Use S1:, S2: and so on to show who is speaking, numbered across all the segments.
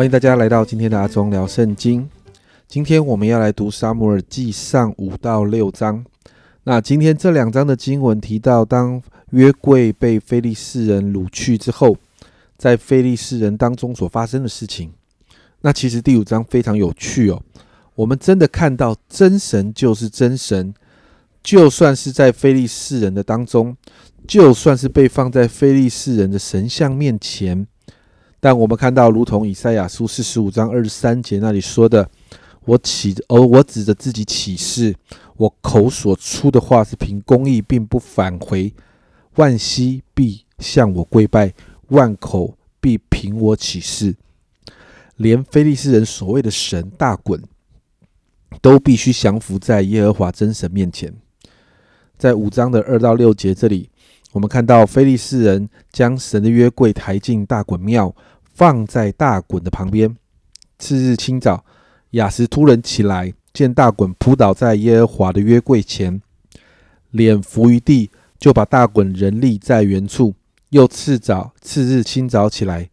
S1: 欢迎大家来到今天的阿忠聊圣经。今天我们要来读沙姆尔记上五到六章。那今天这两章的经文提到，当约柜被非利士人掳去之后，在非利士人当中所发生的事情。那其实第五章非常有趣哦。我们真的看到真神就是真神，就算是在非利士人的当中，就算是被放在非利士人的神像面前，但我们看到，如同以赛亚书四十五章二十三节那里说的：“我起，而我指着自己起誓，我口所出的话是凭公义，并不返回。万膝必向我跪拜，万口必凭我起誓。连非利士人所谓的神大滚。”都必须降服在耶和华真神面前。在五章的二到六节这里，我们看到非利士人将神的约柜抬进大衮庙，放在大衮的旁边。次日清早，雅什突然起来，见大衮扑倒在耶和华的约柜前，脸伏于地，就把大衮人立在原处。又次早，次日清早起来，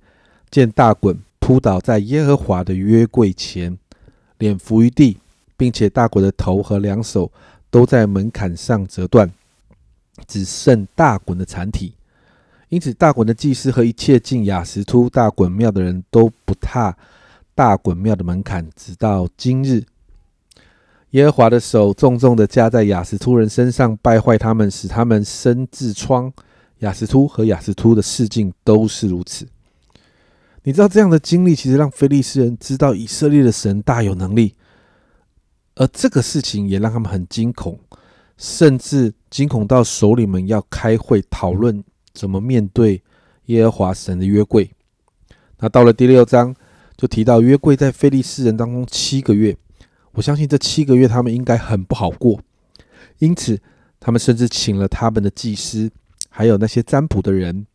S1: 见大衮扑倒在耶和华的约柜前，脸伏于地。并且大衮的头和两手都在门槛上折断，只剩大衮的残体。因此，大衮的祭司和一切进雅什突大衮庙的人都不踏大衮庙的门槛，直到今日。耶和华的手重重的加在雅什突人身上，败坏他们，使他们生痔疮。雅什突和雅什突的事境都是如此。你知道这样的经历，其实让非利士人知道以色列的神大有能力。而这个事情也让他们很惊恐，甚至惊恐到首领们要开会讨论怎么面对耶和华神的约柜。那到了第六章，就提到约柜在非利士人当中七个月，我相信这七个月他们应该很不好过，因此他们甚至请了他们的祭司，还有那些占卜的人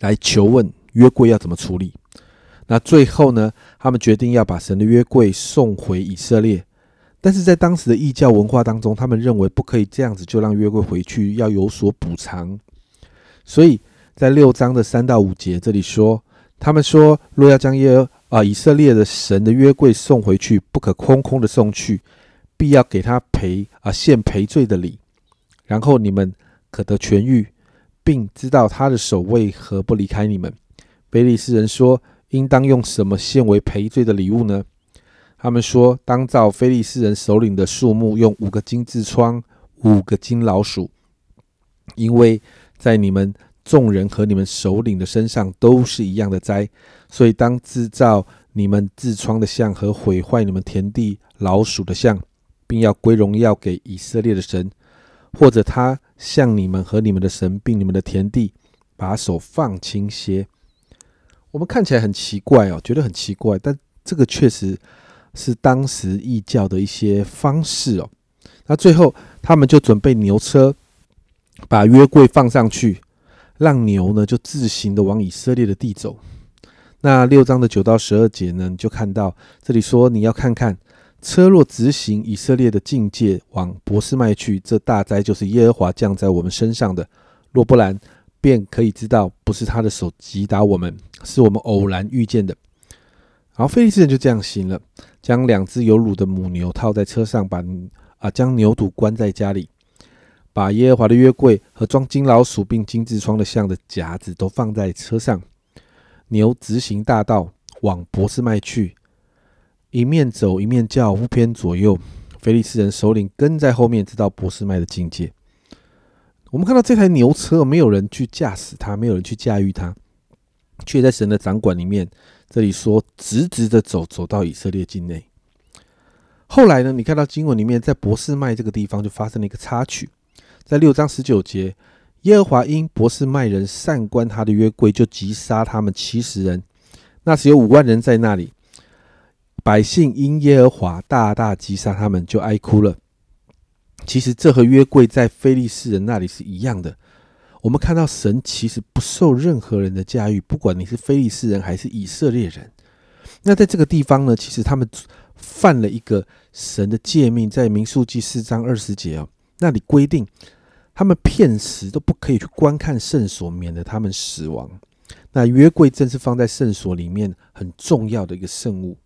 S1: 来求问约柜要怎么处理。那最后呢，他们决定要把神的约柜送回以色列。但是在当时的异教文化当中，他们认为不可以这样子就让约柜回去，要有所补偿。所以在六章的三到五节这里说，他们说若要将耶啊以色列的神的约柜送回去，不可空空的送去，必要给他赔啊献赔罪的礼，然后你们可得痊愈，并知道他的手为何不离开你们。菲利斯人说，应当用什么献为赔罪的礼物呢？他们说：“当造非利士人首领的数目用五个金痔疮，五个金老鼠，因为在你们众人和你们首领的身上都是一样的灾，所以当制造你们痔疮的像和毁坏你们田地老鼠的像，并要归荣耀给以色列的神，或者他向你们和你们的神并你们的田地把手放轻些。”我们看起来很奇怪哦，觉得很奇怪，但这个确实。是当时异教的一些方式哦。那最后，他们就准备牛车，把约柜放上去，让牛呢就自行的往以色列的地走。那六章的九到十二节呢，你就看到这里说，你要看看车若直行以色列的境界往博斯麦去，这大灾就是耶和华降在我们身上的；若不然，便可以知道不是他的手击打我们，是我们偶然遇见的。然后菲利斯人就这样行了。将两只有乳的母牛套在车上，把啊将牛犊关在家里，把耶和华的约柜和装金老鼠并金痔疮的像的夹子都放在车上。牛直行大道往博斯麦去，一面走一面叫，不偏左右。菲利斯人首领跟在后面，直到博斯麦的境界。我们看到这台牛车，没有人去驾驶它，没有人去驾驭它，却在神的掌管里面。这里说直直的走，走到以色列境内。后来呢，你看到经文里面，在博士麦这个地方就发生了一个插曲，在六章十九节，耶和华因博士麦人善观他的约柜，就击杀他们七十人。那时有五万人在那里，百姓因耶和华大大击杀他们，就哀哭了。其实这和约柜在非利士人那里是一样的。我们看到神其实不受任何人的驾驭，不管你是非利士人还是以色列人。那在这个地方呢，其实他们犯了一个神的诫命，在民数记四章二十节哦，那里规定他们片时都不可以去观看圣所，免得他们死亡。那约柜正是放在圣所里面很重要的一个圣物。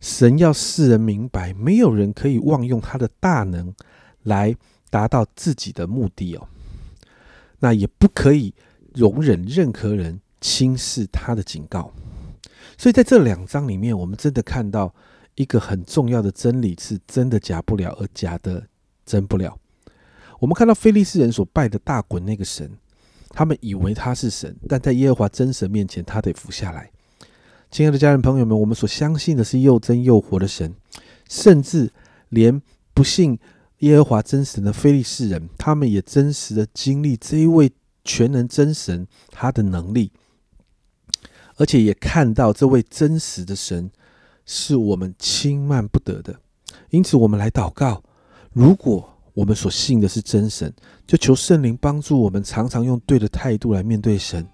S1: 神要世人明白，没有人可以妄用他的大能来达到自己的目的哦。那也不可以容忍任何人轻视他的警告。所以在这两章里面，我们真的看到一个很重要的真理：是真的假不了，而假的真不了。我们看到菲利斯人所拜的大滚那个神，他们以为他是神，但在耶和华真神面前，他得服下来。亲爱的家人朋友们，我们所相信的是又真又活的神，甚至连不信耶和华真神的非利士人，他们也真实的经历这一位全能真神他的能力，而且也看到这位真实的神是我们轻慢不得的。因此，我们来祷告：如果我们所信的是真神，就求圣灵帮助我们，常常用对的态度来面对神。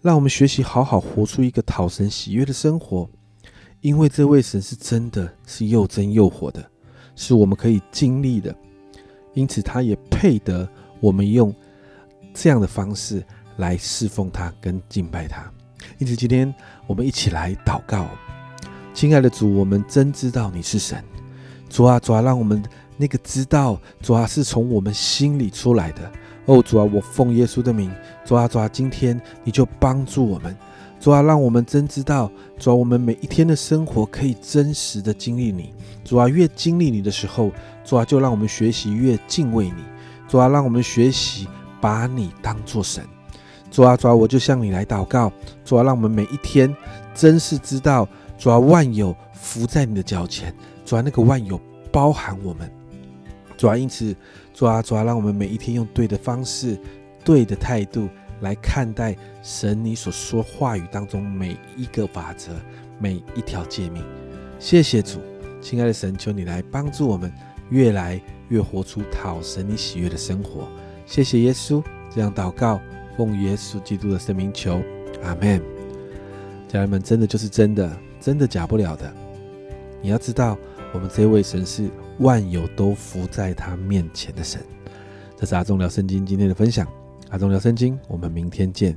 S1: 让我们学习好好活出一个讨神喜悦的生活，因为这位神是真的是又真又活的，是我们可以经历的，因此他也配得我们用这样的方式来侍奉他跟敬拜他。因此，今天我们一起来祷告，亲爱的主，我们真知道你是神，主啊，主啊，让我们那个知道主啊是从我们心里出来的。哦，主啊，我奉耶稣的名，主啊，主啊，今天你就帮助我们，主啊，让我们真知道，主啊，我们每一天的生活可以真实的经历你，主啊，越经历你的时候，主啊，就让我们学习越敬畏你，主啊，让我们学习把你当作神，主啊，主啊，我就向你来祷告，主啊，让我们每一天真是知道，主啊，万有伏在你的脚前，主啊，那个万有包含我们，主啊，因此。主啊，主啊，让我们每一天用对的方式、对的态度来看待神你所说话语当中每一个法则、每一条诫命。谢谢主，亲爱的神，求你来帮助我们越来越活出讨神你喜悦的生活。谢谢耶稣，这样祷告，奉耶稣基督的圣名求，阿门。家人们，真的就是真的，真的假不了的。你要知道，我们这位神是。万有都伏在他面前的神，这是阿忠聊圣经今天的分享。阿忠聊圣经，我们明天见。